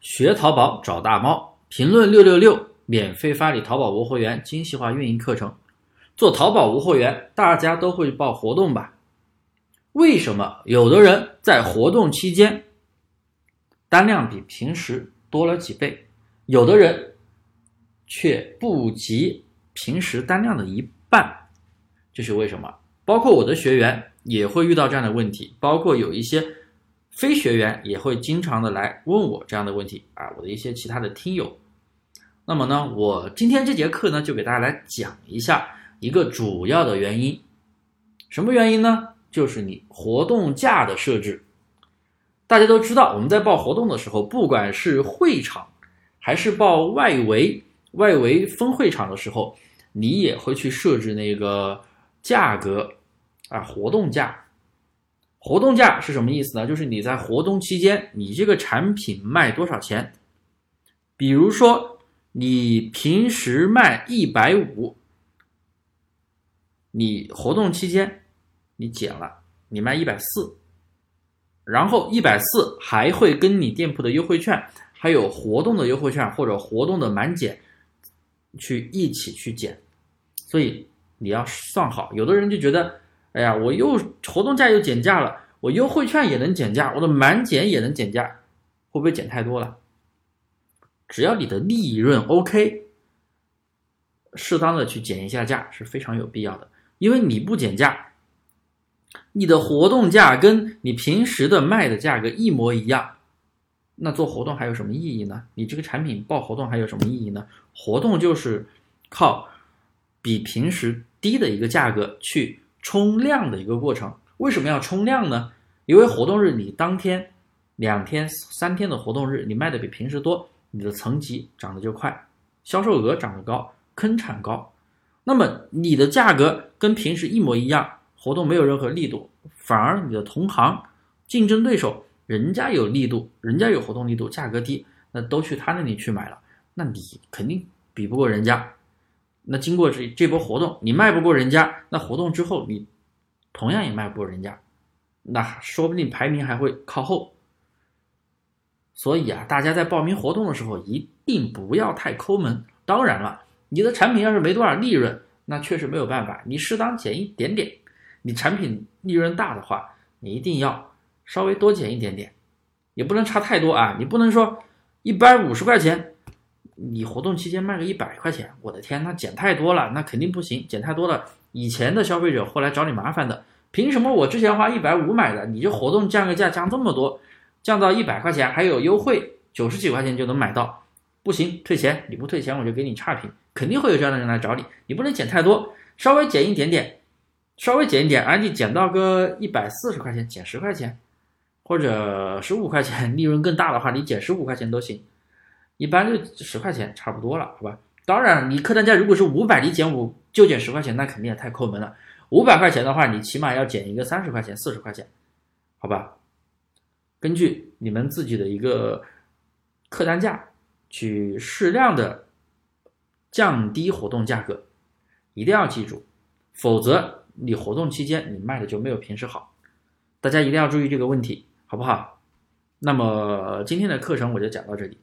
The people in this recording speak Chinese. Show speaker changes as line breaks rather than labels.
学淘宝找大猫，评论六六六，免费发你淘宝无货源精细化运营课程。做淘宝无货源，大家都会报活动吧？为什么有的人在活动期间单量比平时多了几倍，有的人却不及平时单量的一半？这是为什么？包括我的学员也会遇到这样的问题，包括有一些。非学员也会经常的来问我这样的问题啊，我的一些其他的听友。那么呢，我今天这节课呢，就给大家来讲一下一个主要的原因。什么原因呢？就是你活动价的设置。大家都知道，我们在报活动的时候，不管是会场还是报外围、外围分会场的时候，你也会去设置那个价格啊，活动价。活动价是什么意思呢？就是你在活动期间，你这个产品卖多少钱？比如说，你平时卖一百五，你活动期间你减了，你卖一百四，然后一百四还会跟你店铺的优惠券，还有活动的优惠券或者活动的满减去一起去减，所以你要算好。有的人就觉得。哎呀，我又活动价又减价了，我优惠券也能减价，我的满减也能减价，会不会减太多了？只要你的利润 OK，适当的去减一下价是非常有必要的。因为你不减价，你的活动价跟你平时的卖的价格一模一样，那做活动还有什么意义呢？你这个产品报活动还有什么意义呢？活动就是靠比平时低的一个价格去。冲量的一个过程，为什么要冲量呢？因为活动日你当天、两天、三天的活动日，你卖的比平时多，你的层级涨得就快，销售额涨得高，坑产高。那么你的价格跟平时一模一样，活动没有任何力度，反而你的同行、竞争对手，人家有力度，人家有活动力度，价格低，那都去他那里去买了，那你肯定比不过人家。那经过这这波活动，你卖不过人家，那活动之后你同样也卖不过人家，那说不定排名还会靠后。所以啊，大家在报名活动的时候一定不要太抠门。当然了，你的产品要是没多少利润，那确实没有办法，你适当减一点点。你产品利润大的话，你一定要稍微多减一点点，也不能差太多啊。你不能说一百五十块钱。你活动期间卖个一百块钱，我的天，那减太多了，那肯定不行，减太多了，以前的消费者会来找你麻烦的。凭什么我之前花一百五买的，你就活动降个价降这么多，降到一百块钱还有优惠，九十几块钱就能买到，不行，退钱，你不退钱我就给你差评，肯定会有这样的人来找你，你不能减太多，稍微减一点点，稍微减一点，啊，你减到个一百四十块钱，减十块钱，或者十五块钱，利润更大的话，你减十五块钱都行。一般就十块钱差不多了，好吧？当然，你客单价如果是五百，你减五就减十块钱，那肯定也太抠门了。五百块钱的话，你起码要减一个三十块钱、四十块钱，好吧？根据你们自己的一个客单价去适量的降低活动价格，一定要记住，否则你活动期间你卖的就没有平时好。大家一定要注意这个问题，好不好？那么今天的课程我就讲到这里。